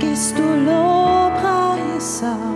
gehst du Lobpreis auf.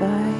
Wein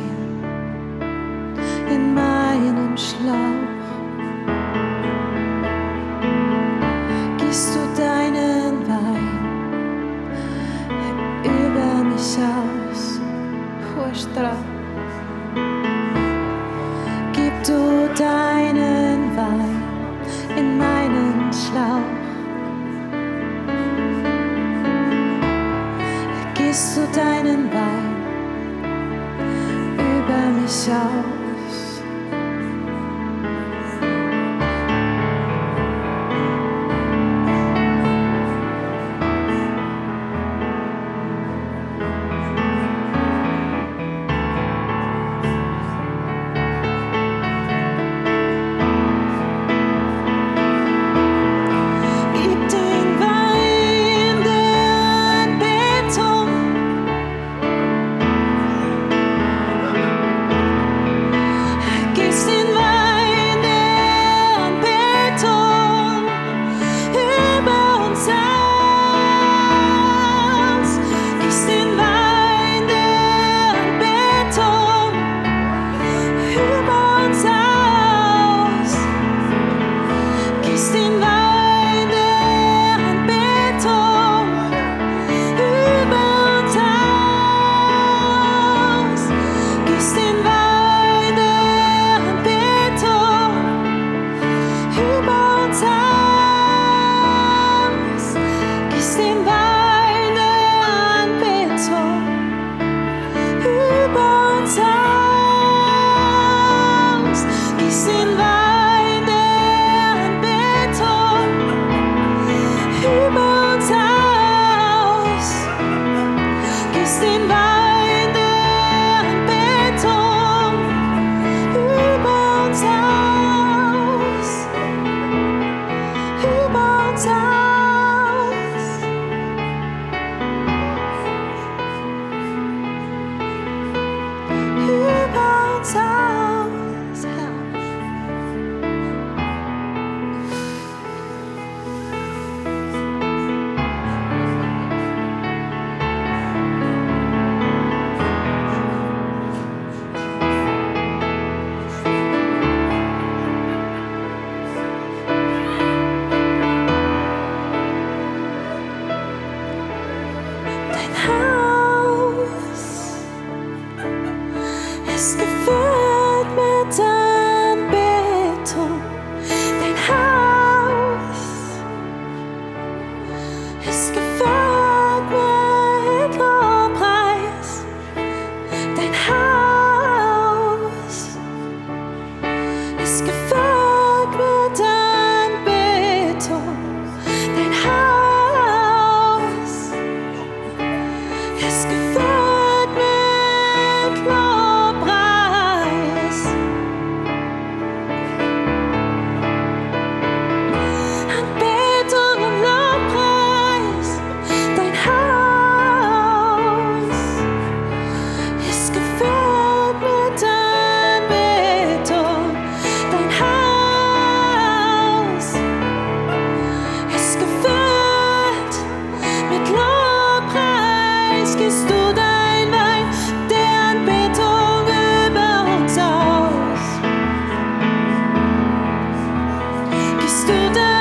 Gießt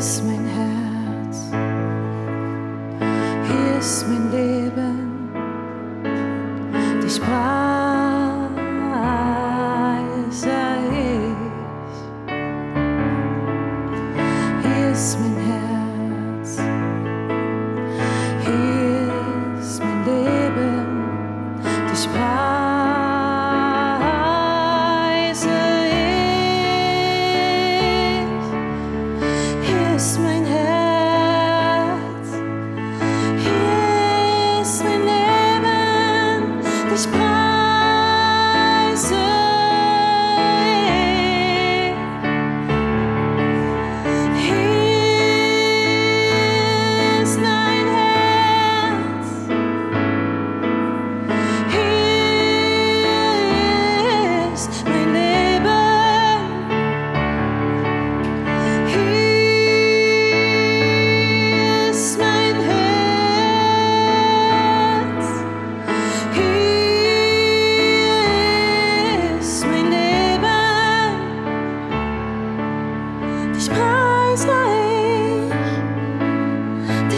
Ist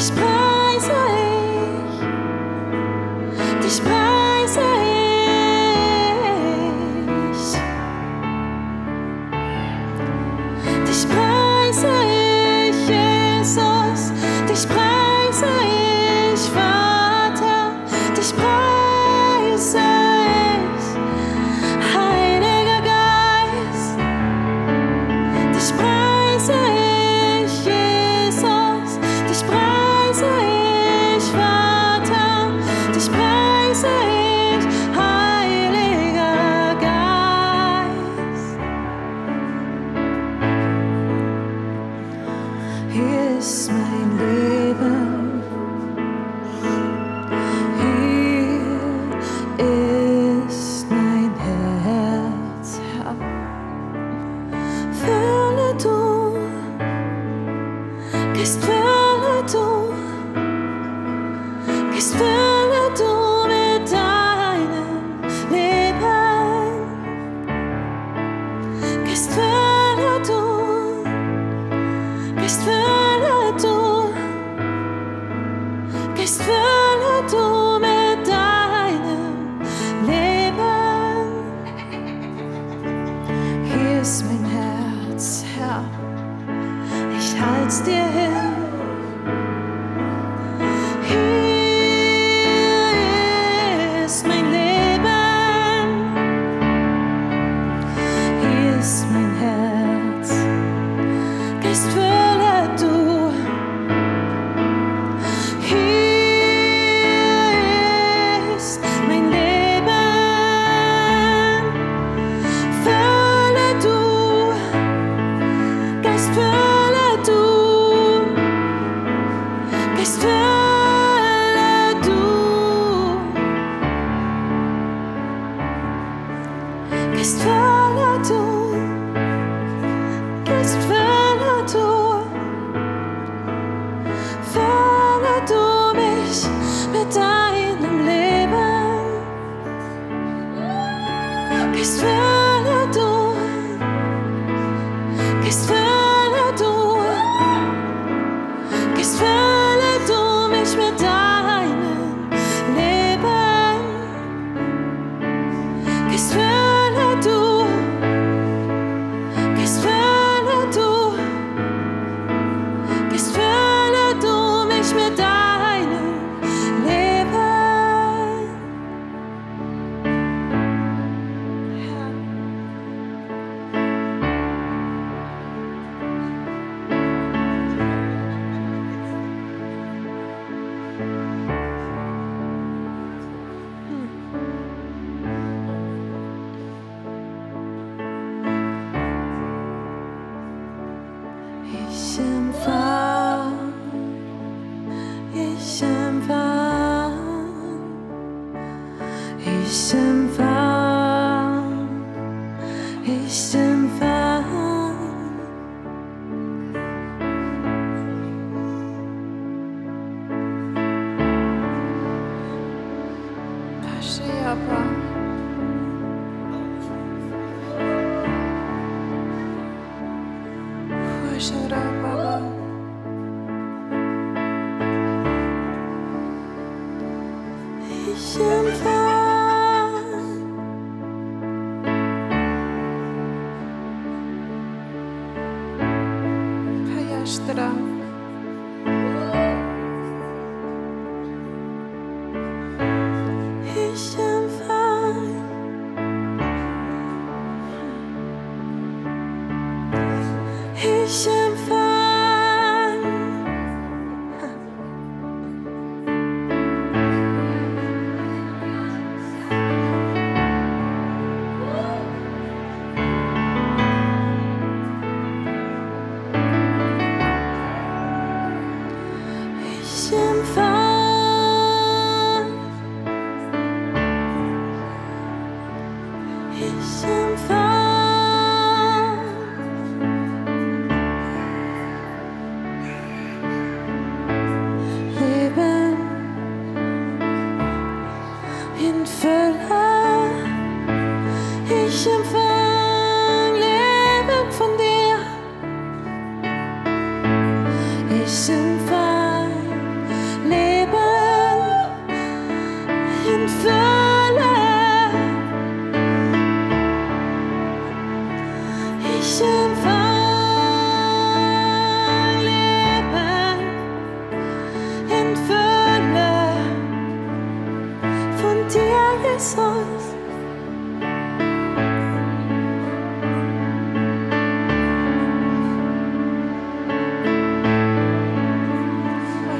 dich preise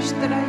mostrar.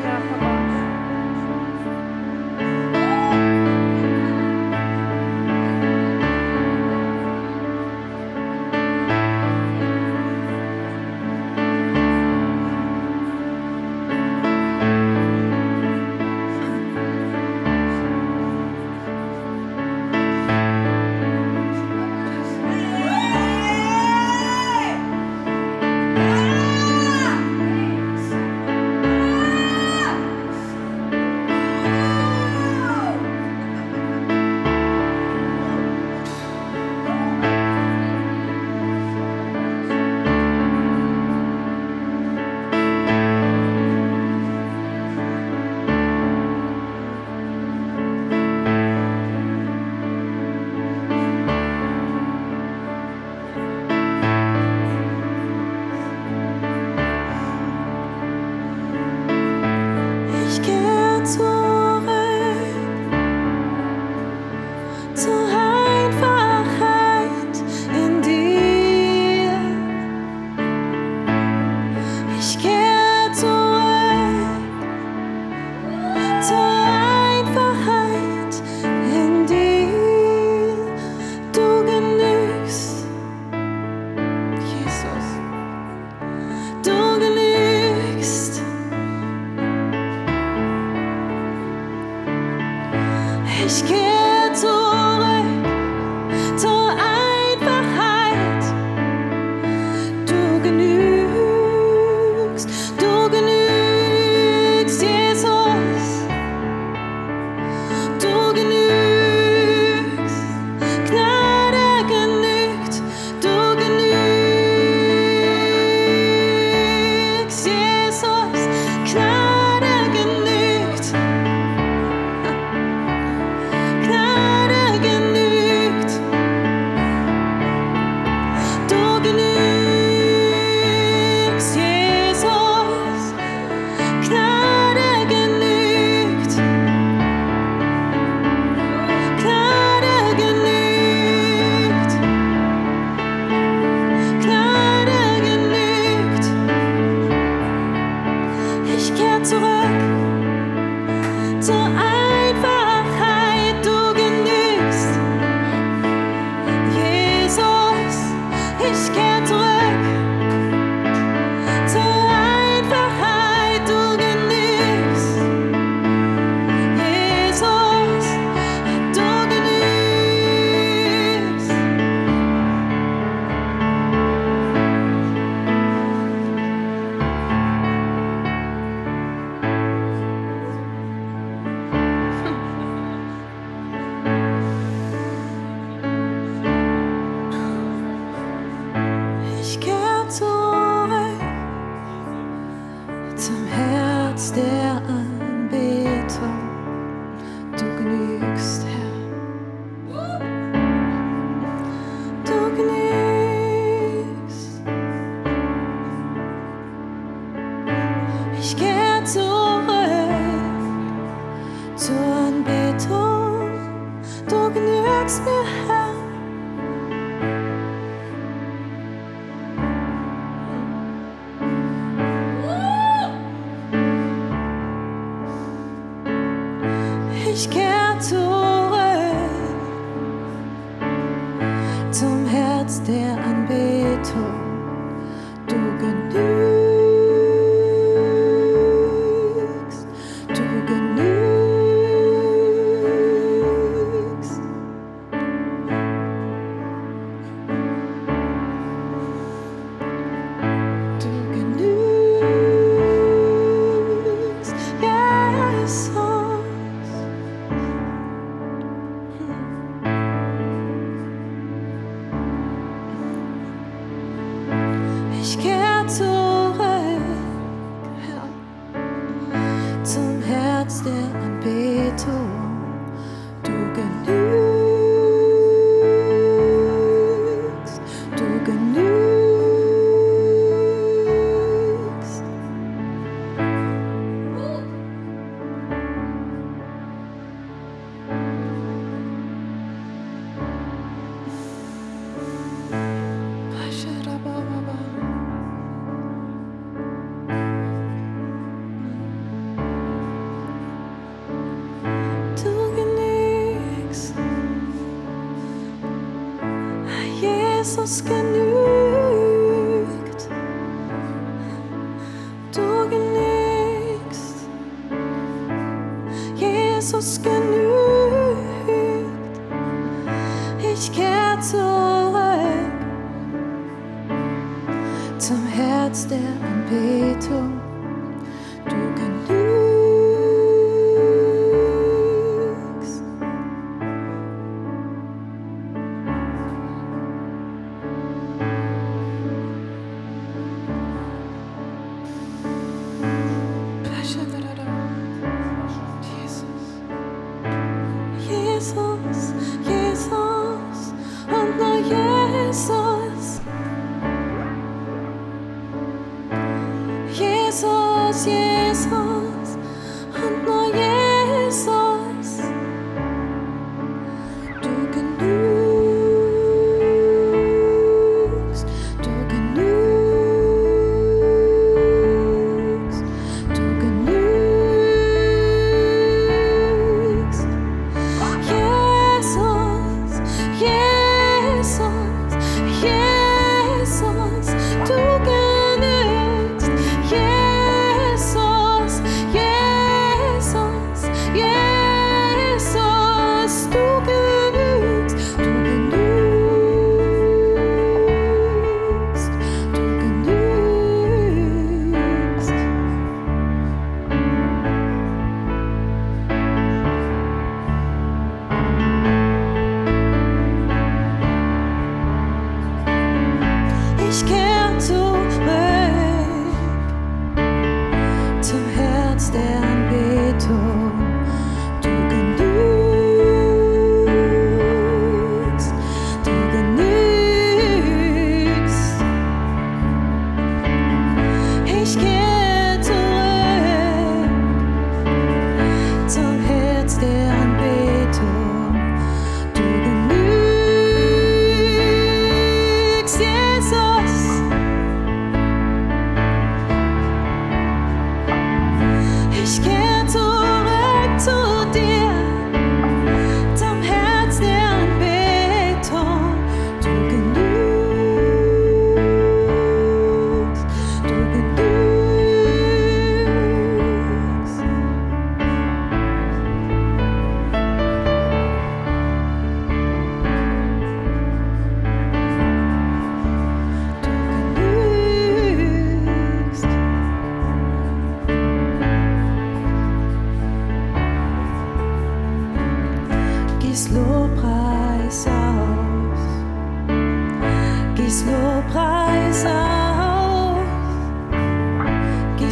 痛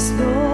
Lobpreis aus.